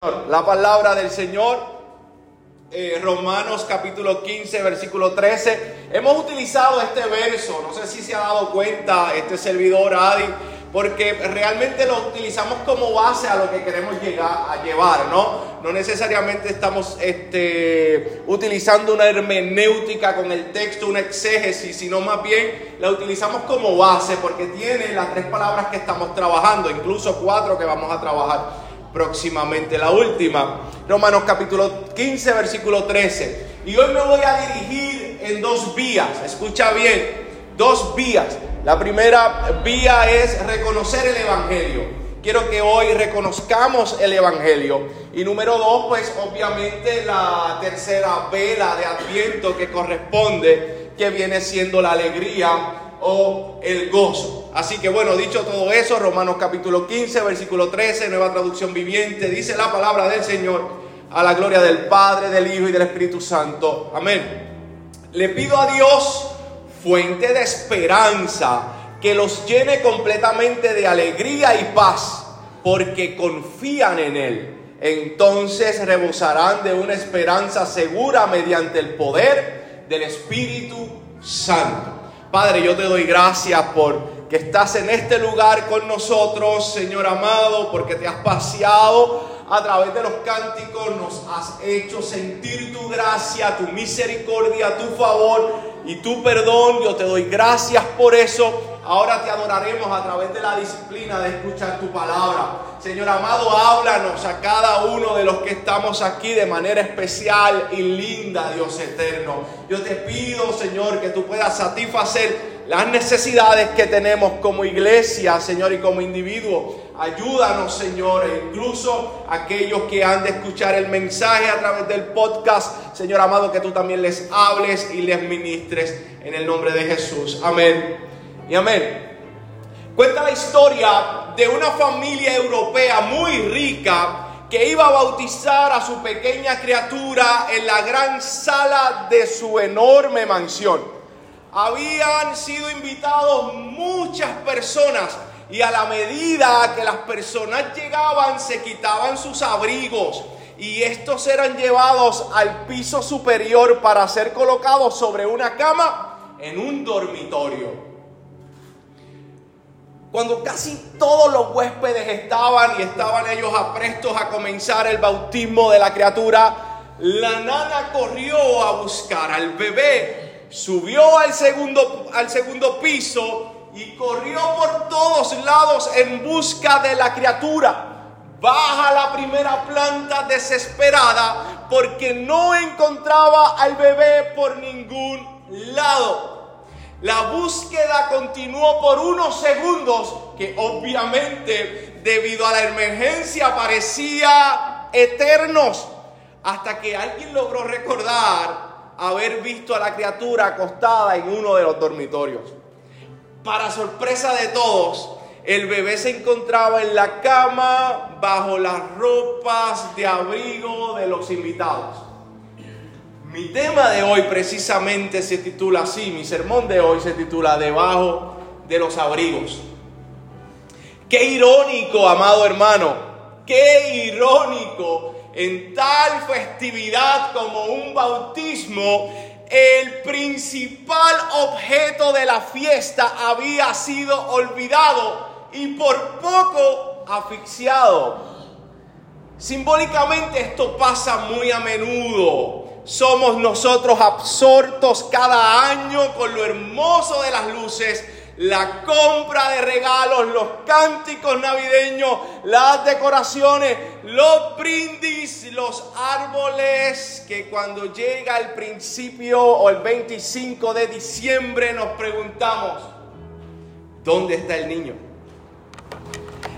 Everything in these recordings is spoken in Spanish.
La palabra del Señor, eh, Romanos capítulo 15, versículo 13. Hemos utilizado este verso, no sé si se ha dado cuenta este servidor Adi, porque realmente lo utilizamos como base a lo que queremos llegar a llevar, ¿no? No necesariamente estamos este, utilizando una hermenéutica con el texto, una exégesis, sino más bien la utilizamos como base porque tiene las tres palabras que estamos trabajando, incluso cuatro que vamos a trabajar próximamente la última. Romanos capítulo 15, versículo 13. Y hoy me voy a dirigir en dos vías. Escucha bien, dos vías. La primera vía es reconocer el Evangelio. Quiero que hoy reconozcamos el Evangelio. Y número dos, pues obviamente la tercera vela de Adviento que corresponde, que viene siendo la alegría el gozo. Así que bueno, dicho todo eso, Romanos capítulo 15, versículo 13, nueva traducción viviente, dice la palabra del Señor a la gloria del Padre, del Hijo y del Espíritu Santo. Amén. Le pido a Dios, fuente de esperanza, que los llene completamente de alegría y paz, porque confían en Él. Entonces rebosarán de una esperanza segura mediante el poder del Espíritu Santo. Padre, yo te doy gracias por que estás en este lugar con nosotros, Señor amado, porque te has paseado a través de los cánticos, nos has hecho sentir tu gracia, tu misericordia, tu favor y tu perdón. Yo te doy gracias por eso. Ahora te adoraremos a través de la disciplina de escuchar tu palabra. Señor amado, háblanos a cada uno de los que estamos aquí de manera especial y linda, Dios eterno. Yo te pido, Señor, que tú puedas satisfacer las necesidades que tenemos como iglesia, Señor, y como individuo. Ayúdanos, Señor, e incluso aquellos que han de escuchar el mensaje a través del podcast, Señor amado, que tú también les hables y les ministres en el nombre de Jesús. Amén y amén. Cuenta la historia de una familia europea muy rica que iba a bautizar a su pequeña criatura en la gran sala de su enorme mansión. Habían sido invitados muchas personas y a la medida que las personas llegaban se quitaban sus abrigos y estos eran llevados al piso superior para ser colocados sobre una cama en un dormitorio. Cuando casi todos los huéspedes estaban y estaban ellos aprestos a comenzar el bautismo de la criatura, la nana corrió a buscar al bebé, subió al segundo, al segundo piso y corrió por todos lados en busca de la criatura. Baja la primera planta desesperada porque no encontraba al bebé por ningún lado. La búsqueda continuó por unos segundos que obviamente debido a la emergencia parecía eternos hasta que alguien logró recordar haber visto a la criatura acostada en uno de los dormitorios. Para sorpresa de todos, el bebé se encontraba en la cama bajo las ropas de abrigo de los invitados. Mi tema de hoy precisamente se titula así, mi sermón de hoy se titula Debajo de los abrigos. Qué irónico, amado hermano, qué irónico en tal festividad como un bautismo, el principal objeto de la fiesta había sido olvidado y por poco asfixiado. Simbólicamente esto pasa muy a menudo somos nosotros absortos cada año con lo hermoso de las luces, la compra de regalos, los cánticos navideños, las decoraciones, los brindis, los árboles, que cuando llega el principio o el 25 de diciembre nos preguntamos, ¿dónde está el niño?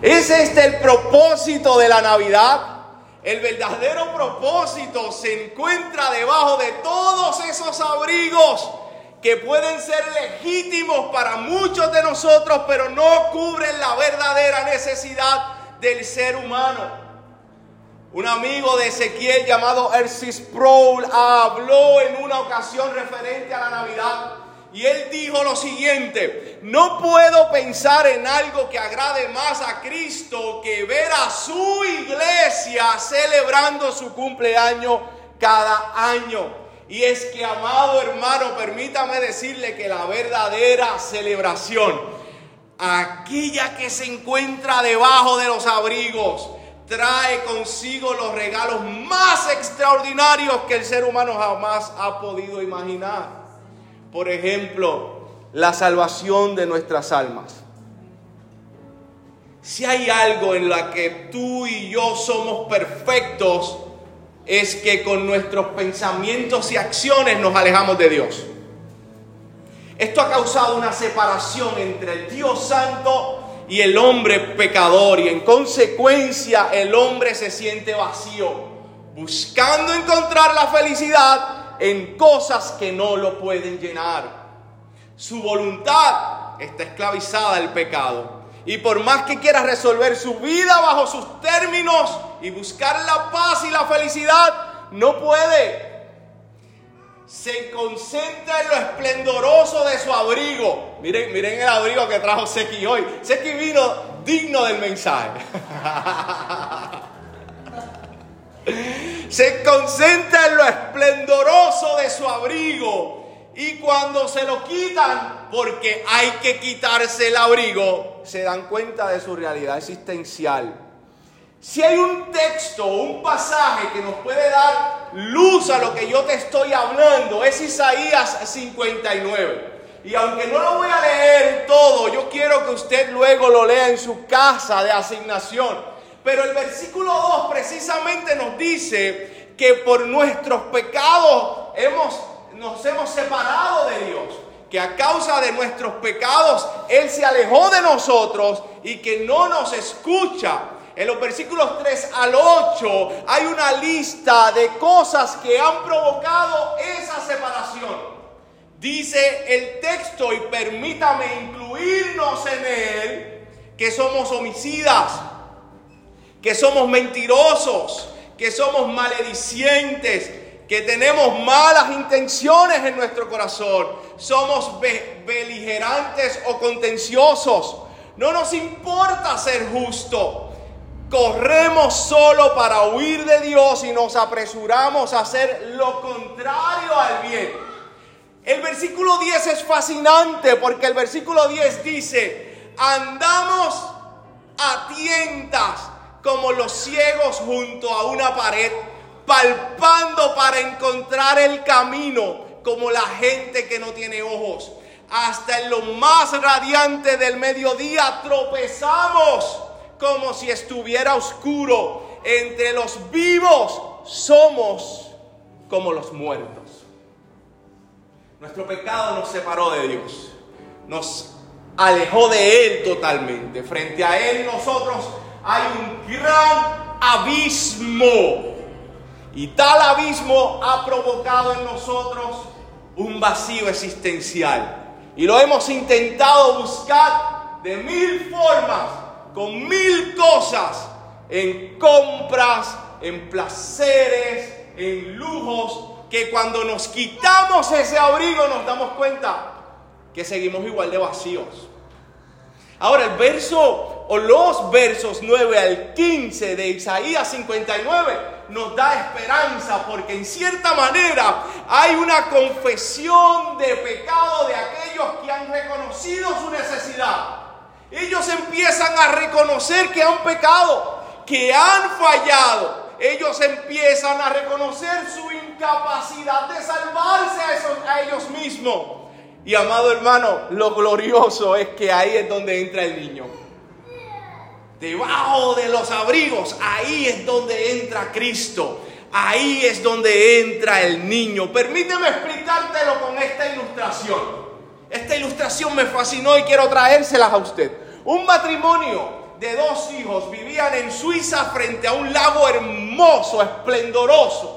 ¿Es este el propósito de la Navidad? El verdadero propósito se encuentra debajo de todos esos abrigos que pueden ser legítimos para muchos de nosotros, pero no cubren la verdadera necesidad del ser humano. Un amigo de Ezequiel llamado Ersis Sproul habló en una ocasión referente a la Navidad y él dijo lo siguiente, no puedo pensar en algo que agrade más a Cristo que ver a su iglesia celebrando su cumpleaños cada año. Y es que, amado hermano, permítame decirle que la verdadera celebración, aquella que se encuentra debajo de los abrigos, trae consigo los regalos más extraordinarios que el ser humano jamás ha podido imaginar. Por ejemplo, la salvación de nuestras almas. Si hay algo en la que tú y yo somos perfectos, es que con nuestros pensamientos y acciones nos alejamos de Dios. Esto ha causado una separación entre el Dios Santo y el hombre pecador y en consecuencia el hombre se siente vacío, buscando encontrar la felicidad en cosas que no lo pueden llenar. Su voluntad está esclavizada al pecado. Y por más que quiera resolver su vida bajo sus términos y buscar la paz y la felicidad, no puede se concentra en lo esplendoroso de su abrigo. Miren, miren el abrigo que trajo Seki hoy. Seki vino digno del mensaje. se concentra en lo esplendoroso de su abrigo. Y cuando se lo quitan, porque hay que quitarse el abrigo, se dan cuenta de su realidad existencial si hay un texto un pasaje que nos puede dar luz a lo que yo te estoy hablando, es Isaías 59. Y aunque no lo voy a leer todo, yo quiero que usted luego lo lea en su casa de asignación. Pero el versículo 2 precisamente nos dice que por nuestros pecados hemos, nos hemos separado de Dios. Que a causa de nuestros pecados Él se alejó de nosotros y que no nos escucha. En los versículos 3 al 8 hay una lista de cosas que han provocado esa separación. Dice el texto, y permítame incluirnos en él, que somos homicidas, que somos mentirosos, que somos maledicientes, que tenemos malas intenciones en nuestro corazón, somos beligerantes o contenciosos. No nos importa ser justo. Corremos solo para huir de Dios y nos apresuramos a hacer lo contrario al bien. El versículo 10 es fascinante porque el versículo 10 dice, andamos a tientas como los ciegos junto a una pared, palpando para encontrar el camino como la gente que no tiene ojos. Hasta en lo más radiante del mediodía tropezamos como si estuviera oscuro. Entre los vivos somos como los muertos. Nuestro pecado nos separó de Dios. Nos alejó de Él totalmente. Frente a Él nosotros hay un gran abismo. Y tal abismo ha provocado en nosotros un vacío existencial. Y lo hemos intentado buscar de mil formas con mil cosas, en compras, en placeres, en lujos, que cuando nos quitamos ese abrigo nos damos cuenta que seguimos igual de vacíos. Ahora el verso o los versos 9 al 15 de Isaías 59 nos da esperanza porque en cierta manera hay una confesión de pecado de aquellos que han reconocido su necesidad ellos empiezan a reconocer que han pecado, que han fallado. Ellos empiezan a reconocer su incapacidad de salvarse a, a ellos mismos. Y amado hermano, lo glorioso es que ahí es donde entra el niño. Debajo de los abrigos, ahí es donde entra Cristo. Ahí es donde entra el niño. Permíteme explicártelo con esta ilustración. Esta ilustración me fascinó y quiero traérselas a usted. Un matrimonio de dos hijos vivían en Suiza frente a un lago hermoso, esplendoroso.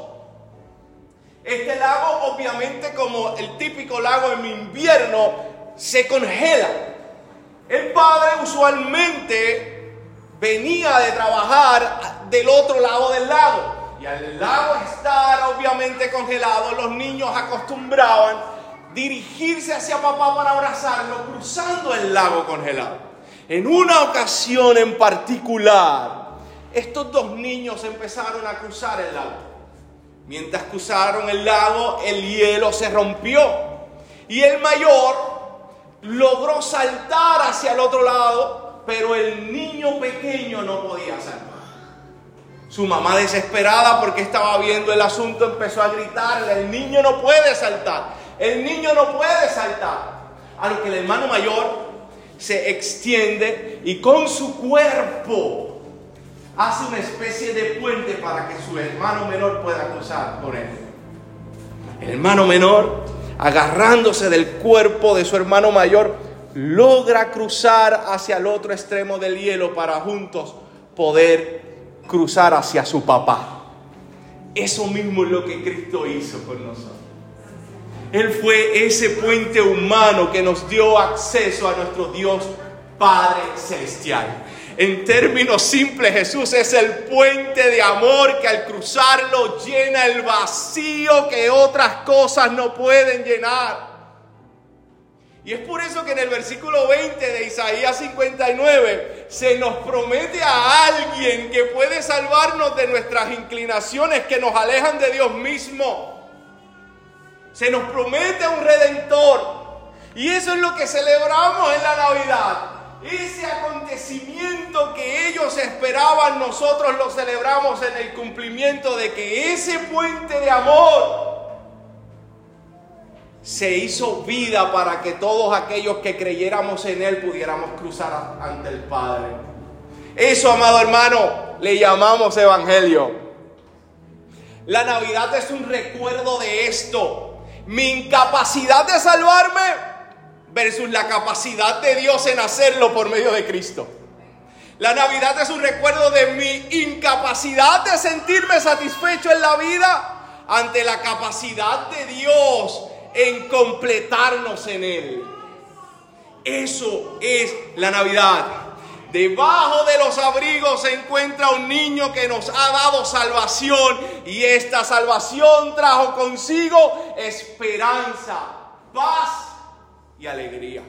Este lago, obviamente, como el típico lago en invierno, se congela. El padre usualmente venía de trabajar del otro lado del lago. Y al lago estar obviamente congelado, los niños acostumbraban dirigirse hacia papá para abrazarlo cruzando el lago congelado. En una ocasión en particular, estos dos niños empezaron a cruzar el lago. Mientras cruzaron el lago, el hielo se rompió y el mayor logró saltar hacia el otro lado, pero el niño pequeño no podía saltar. Su mamá desesperada porque estaba viendo el asunto empezó a gritarle, el niño no puede saltar, el niño no puede saltar. A lo que el hermano mayor se extiende y con su cuerpo hace una especie de puente para que su hermano menor pueda cruzar por él. El hermano menor, agarrándose del cuerpo de su hermano mayor, logra cruzar hacia el otro extremo del hielo para juntos poder cruzar hacia su papá. Eso mismo es lo que Cristo hizo con nosotros. Él fue ese puente humano que nos dio acceso a nuestro Dios Padre Celestial. En términos simples, Jesús es el puente de amor que al cruzarlo llena el vacío que otras cosas no pueden llenar. Y es por eso que en el versículo 20 de Isaías 59 se nos promete a alguien que puede salvarnos de nuestras inclinaciones que nos alejan de Dios mismo. Se nos promete a un redentor. Y eso es lo que celebramos en la Navidad. Ese acontecimiento que ellos esperaban, nosotros lo celebramos en el cumplimiento de que ese puente de amor se hizo vida para que todos aquellos que creyéramos en Él pudiéramos cruzar ante el Padre. Eso, amado hermano, le llamamos Evangelio. La Navidad es un recuerdo de esto. Mi incapacidad de salvarme versus la capacidad de Dios en hacerlo por medio de Cristo. La Navidad es un recuerdo de mi incapacidad de sentirme satisfecho en la vida ante la capacidad de Dios en completarnos en Él. Eso es la Navidad. Debajo de los abrigos se encuentra un niño que nos ha dado salvación y esta salvación trajo consigo esperanza, paz y alegría.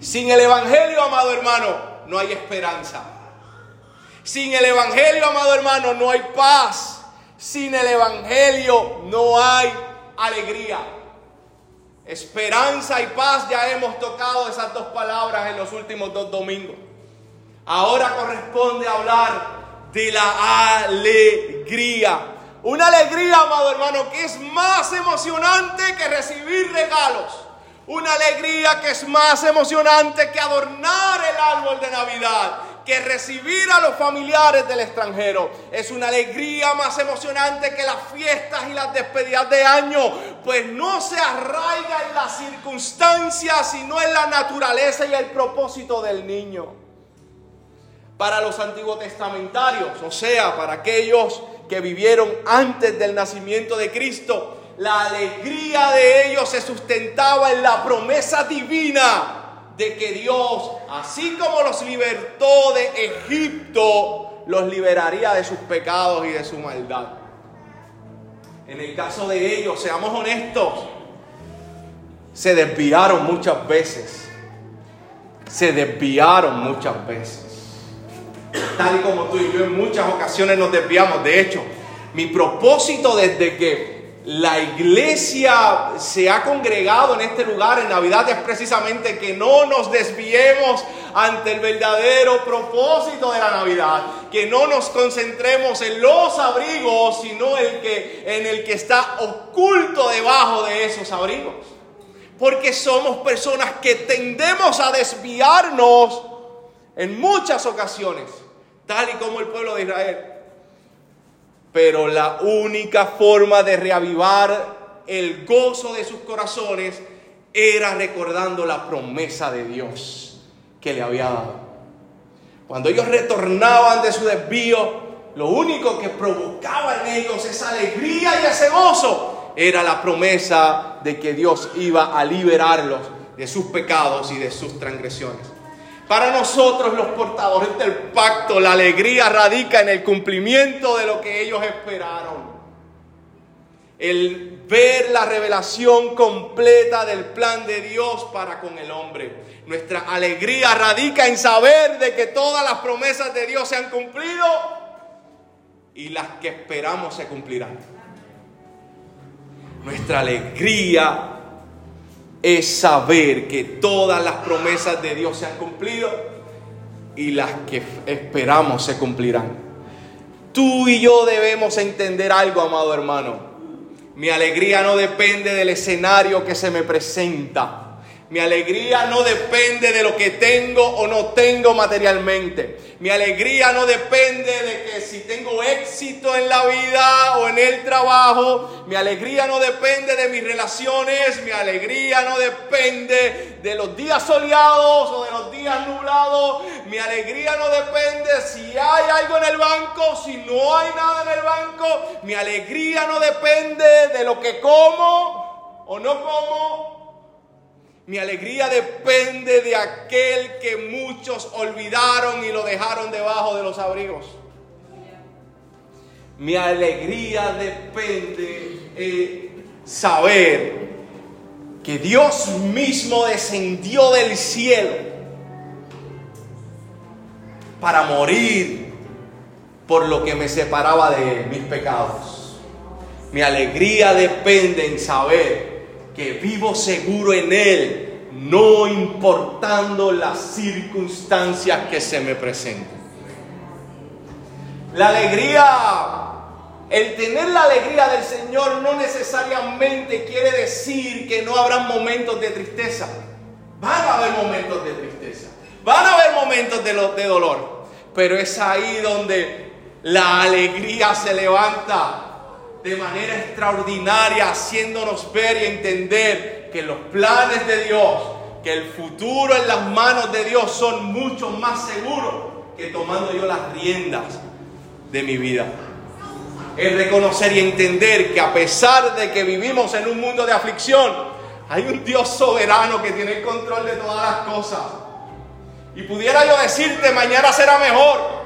Sin el Evangelio, amado hermano, no hay esperanza. Sin el Evangelio, amado hermano, no hay paz. Sin el Evangelio no hay alegría. Esperanza y paz, ya hemos tocado esas dos palabras en los últimos dos domingos. Ahora corresponde hablar de la alegría. Una alegría, amado hermano, que es más emocionante que recibir regalos. Una alegría que es más emocionante que adornar el árbol de Navidad, que recibir a los familiares del extranjero. Es una alegría más emocionante que las fiestas y las despedidas de año, pues no se arraiga en las circunstancias, sino en la naturaleza y el propósito del niño. Para los antiguos testamentarios, o sea, para aquellos que vivieron antes del nacimiento de Cristo, la alegría de ellos se sustentaba en la promesa divina de que Dios, así como los libertó de Egipto, los liberaría de sus pecados y de su maldad. En el caso de ellos, seamos honestos, se desviaron muchas veces. Se desviaron muchas veces. Tal y como tú y yo en muchas ocasiones nos desviamos. De hecho, mi propósito desde que la iglesia se ha congregado en este lugar en Navidad es precisamente que no nos desviemos ante el verdadero propósito de la Navidad, que no nos concentremos en los abrigos, sino el que, en el que está oculto debajo de esos abrigos. Porque somos personas que tendemos a desviarnos en muchas ocasiones, tal y como el pueblo de Israel. Pero la única forma de reavivar el gozo de sus corazones era recordando la promesa de Dios que le había dado. Cuando ellos retornaban de su desvío, lo único que provocaba en ellos esa alegría y ese gozo era la promesa de que Dios iba a liberarlos de sus pecados y de sus transgresiones. Para nosotros los portadores del pacto, la alegría radica en el cumplimiento de lo que ellos esperaron. el ver la revelación completa del plan de Dios para con el hombre. Nuestra alegría radica en saber de que todas las promesas de Dios se han cumplido y las que esperamos se cumplirán. Nuestra alegría es saber que todas las promesas de Dios se han cumplido y las que esperamos se cumplirán. Tú y yo debemos entender algo, amado hermano. Mi alegría no depende del escenario que se me presenta. Mi alegría no depende de lo que tengo o no tengo materialmente. Mi alegría no depende de que si tengo éxito en la vida o en el trabajo. Mi alegría no depende de mis relaciones. Mi alegría no depende de los días soleados o de los días nublados. Mi alegría no depende si hay algo en el banco, si no hay nada en el banco. Mi alegría no depende de lo que como o no como. Mi alegría depende de aquel que muchos olvidaron y lo dejaron debajo de los abrigos. Mi alegría depende de saber que Dios mismo descendió del cielo para morir por lo que me separaba de mis pecados. Mi alegría depende en saber que vivo seguro en Él, no importando las circunstancias que se me presenten. La alegría, el tener la alegría del Señor no necesariamente quiere decir que no habrá momentos de tristeza. Van a haber momentos de tristeza, van a haber momentos de, de dolor, pero es ahí donde la alegría se levanta de manera extraordinaria, haciéndonos ver y entender que los planes de Dios, que el futuro en las manos de Dios son mucho más seguros que tomando yo las riendas de mi vida. Es reconocer y entender que a pesar de que vivimos en un mundo de aflicción, hay un Dios soberano que tiene el control de todas las cosas. Y pudiera yo decirte, mañana será mejor.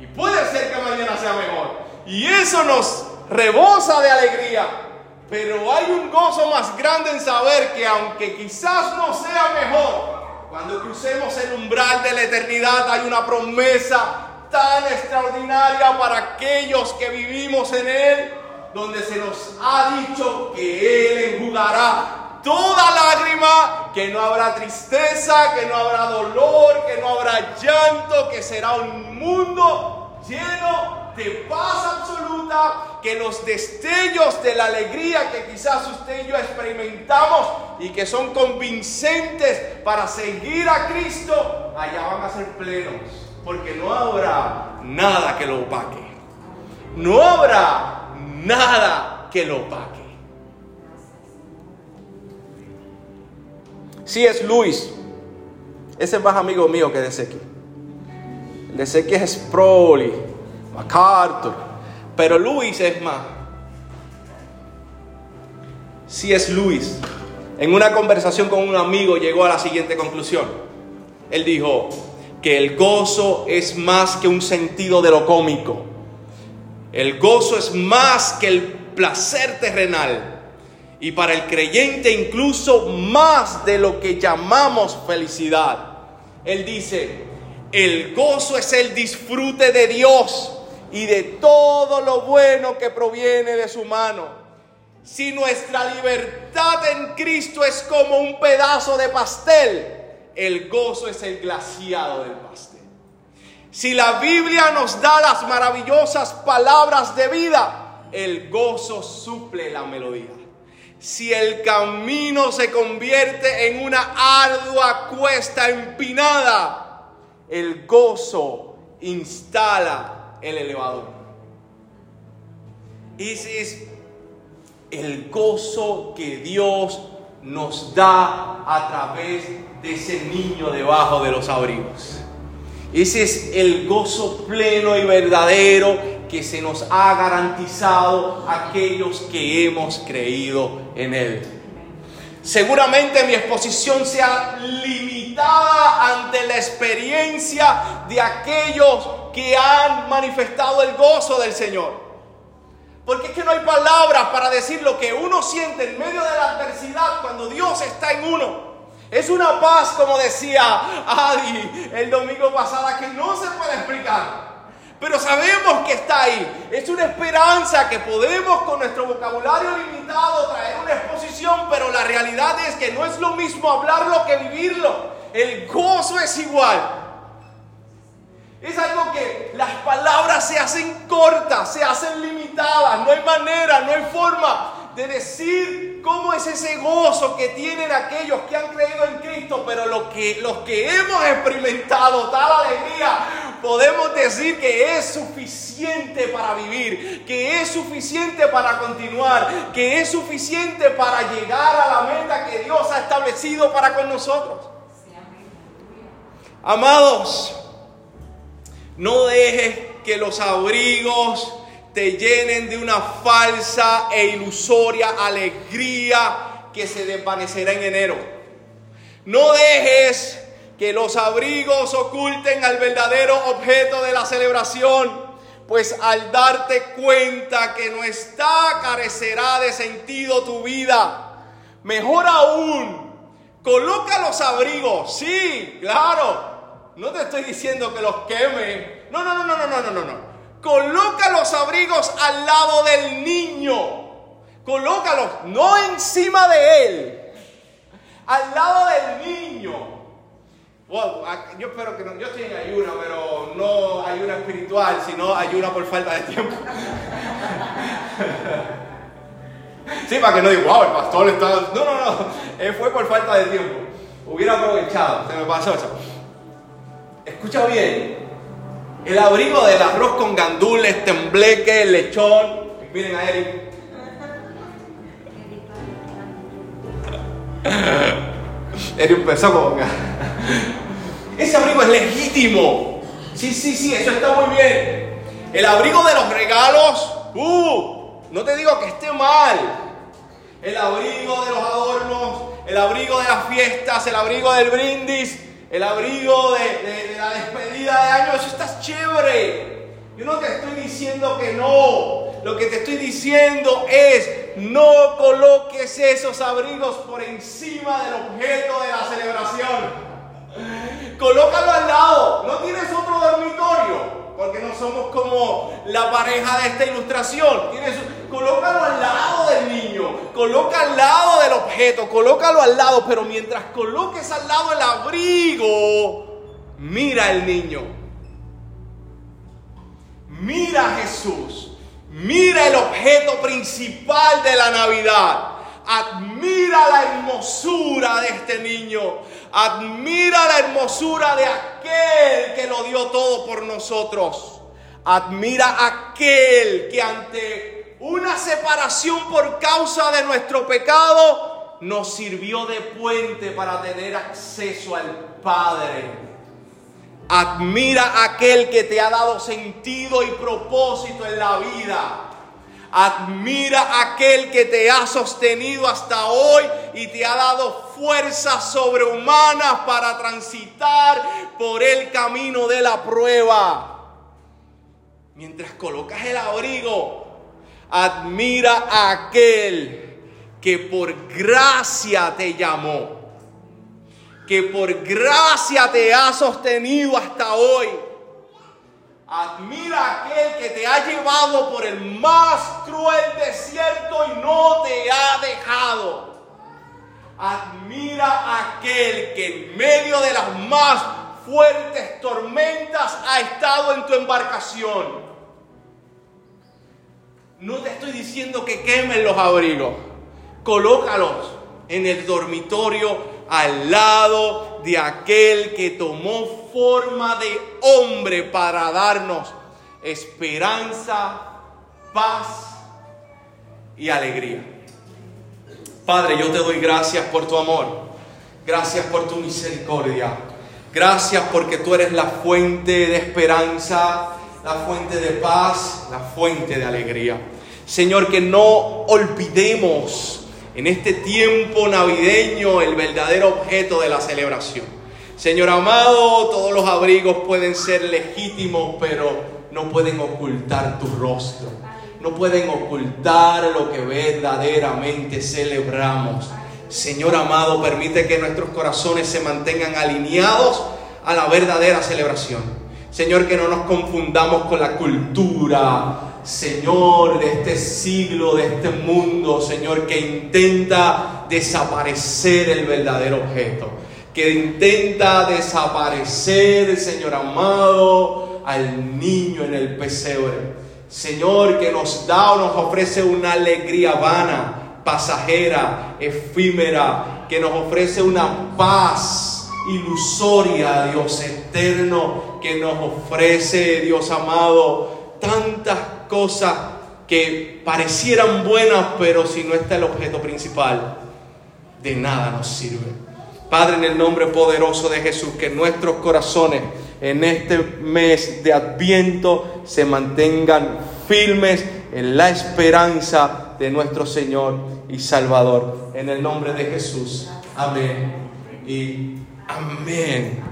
Y puede ser que mañana sea mejor. Y eso nos rebosa de alegría. Pero hay un gozo más grande en saber que aunque quizás no sea mejor, cuando crucemos el umbral de la eternidad hay una promesa tan extraordinaria para aquellos que vivimos en Él, donde se nos ha dicho que Él enjugará toda lágrima, que no habrá tristeza, que no habrá dolor, que no habrá llanto, que será un mundo lleno de paz absoluta, que los destellos de la alegría que quizás usted y yo experimentamos y que son convincentes para seguir a Cristo, allá van a ser plenos, porque no habrá nada que lo opaque. No habrá nada que lo opaque. Si es Luis, ese es más amigo mío que de Sequi. Es Proli MacArthur. Pero Luis es más. Si es Luis, en una conversación con un amigo llegó a la siguiente conclusión. Él dijo que el gozo es más que un sentido de lo cómico. El gozo es más que el placer terrenal. Y para el creyente incluso más de lo que llamamos felicidad. Él dice, el gozo es el disfrute de Dios y de todo lo bueno que proviene de su mano. Si nuestra libertad en Cristo es como un pedazo de pastel, el gozo es el glaciado del pastel. Si la Biblia nos da las maravillosas palabras de vida, el gozo suple la melodía. Si el camino se convierte en una ardua cuesta empinada, el gozo instala el elevador. Ese es el gozo que Dios nos da a través de ese niño debajo de los abrigos. Ese es el gozo pleno y verdadero que se nos ha garantizado a aquellos que hemos creído en Él. Seguramente mi exposición sea limitada ante la experiencia de aquellos que han manifestado el gozo del Señor. Porque es que no hay palabras para decir lo que uno siente en medio de la adversidad cuando Dios está en uno. Es una paz, como decía Adi el domingo pasado, que no se puede explicar. Pero sabemos que está ahí. Es una esperanza que podemos con nuestro vocabulario limitado traer una exposición, pero la realidad es que no es lo mismo hablarlo que vivirlo. El gozo es igual. Es algo que las palabras se hacen cortas, se hacen limitadas, no hay manera, no hay forma de decir cómo es ese gozo que tienen aquellos que han creído en Cristo, pero los que, los que hemos experimentado tal alegría, podemos decir que es suficiente para vivir, que es suficiente para continuar, que es suficiente para llegar a la meta que Dios ha establecido para con nosotros. Amados, no dejes que los abrigos te llenen de una falsa e ilusoria alegría que se desvanecerá en enero. No dejes que los abrigos oculten al verdadero objeto de la celebración, pues al darte cuenta que no está, carecerá de sentido tu vida. Mejor aún, coloca los abrigos, sí, claro, no te estoy diciendo que los queme. No, no, no, no, no, no, no, no. Coloca los abrigos al lado del niño. Colócalos, no encima de él. Al lado del niño. yo espero que no, yo estoy en ayuna, pero no ayuna espiritual, sino ayuna por falta de tiempo. Sí, para que no diga, wow, el pastor está... No, no, no, eh, fue por falta de tiempo. Hubiera aprovechado, se me pasó eso. Escucha bien. El abrigo del arroz con gandules, tembleque, lechón. Miren a Eric. Eric empezó como Ese abrigo es legítimo. Sí, sí, sí, eso está muy bien. El abrigo de los regalos, uh, no te digo que esté mal. El abrigo de los adornos, el abrigo de las fiestas, el abrigo del brindis, el abrigo de, la despedida de año, eso está chévere. Yo no te estoy diciendo que no. Lo que te estoy diciendo es, no coloques esos abrigos por encima del objeto de la celebración. Colócalo al lado. No tienes otro dormitorio porque no somos como la pareja de esta ilustración. Colócalo al lado del niño, coloca al lado del objeto, colócalo al lado, pero mientras coloques al lado el abrigo, mira al niño. Mira Jesús. Mira el objeto principal de la Navidad. Admira la hermosura de este niño. Admira la hermosura de aquel que lo dio todo por nosotros. Admira aquel que ante una separación por causa de nuestro pecado nos sirvió de puente para tener acceso al Padre. Admira aquel que te ha dado sentido y propósito en la vida. Admira aquel que te ha sostenido hasta hoy y te ha dado fuerzas sobrehumanas para transitar por el camino de la prueba. Mientras colocas el abrigo, admira a aquel que por gracia te llamó, que por gracia te ha sostenido hasta hoy Admira aquel que te ha llevado por el más cruel desierto y no te ha dejado. Admira aquel que en medio de las más fuertes tormentas ha estado en tu embarcación. No te estoy diciendo que quemen los abrigos. Colócalos en el dormitorio al lado de aquel que tomó forma de hombre para darnos esperanza, paz y alegría. Padre, yo te doy gracias por tu amor, gracias por tu misericordia, gracias porque tú eres la fuente de esperanza, la fuente de paz, la fuente de alegría. Señor, que no olvidemos en este tiempo navideño el verdadero objeto de la celebración. Señor amado, todos los abrigos pueden ser legítimos, pero no pueden ocultar tu rostro. no pueden ocultar lo que verdaderamente celebramos. Señor amado, permite que nuestros corazones se mantengan alineados a la verdadera celebración. Señor, que no nos confundamos con la cultura, Señor, de este siglo, de este mundo, Señor, que intenta desaparecer el verdadero objeto, que intenta desaparecer, Señor amado, al niño en el pesebre. Señor, que nos da o nos ofrece una alegría vana, pasajera, efímera, que nos ofrece una paz ilusoria, Dios eterno, que nos ofrece, Dios amado, tantas cosas que parecieran buenas, pero si no está el objeto principal, de nada nos sirve. Padre, en el nombre poderoso de Jesús, que nuestros corazones en este mes de Adviento se mantengan firmes en la esperanza de nuestro Señor y Salvador. En el nombre de Jesús. Amén y amén.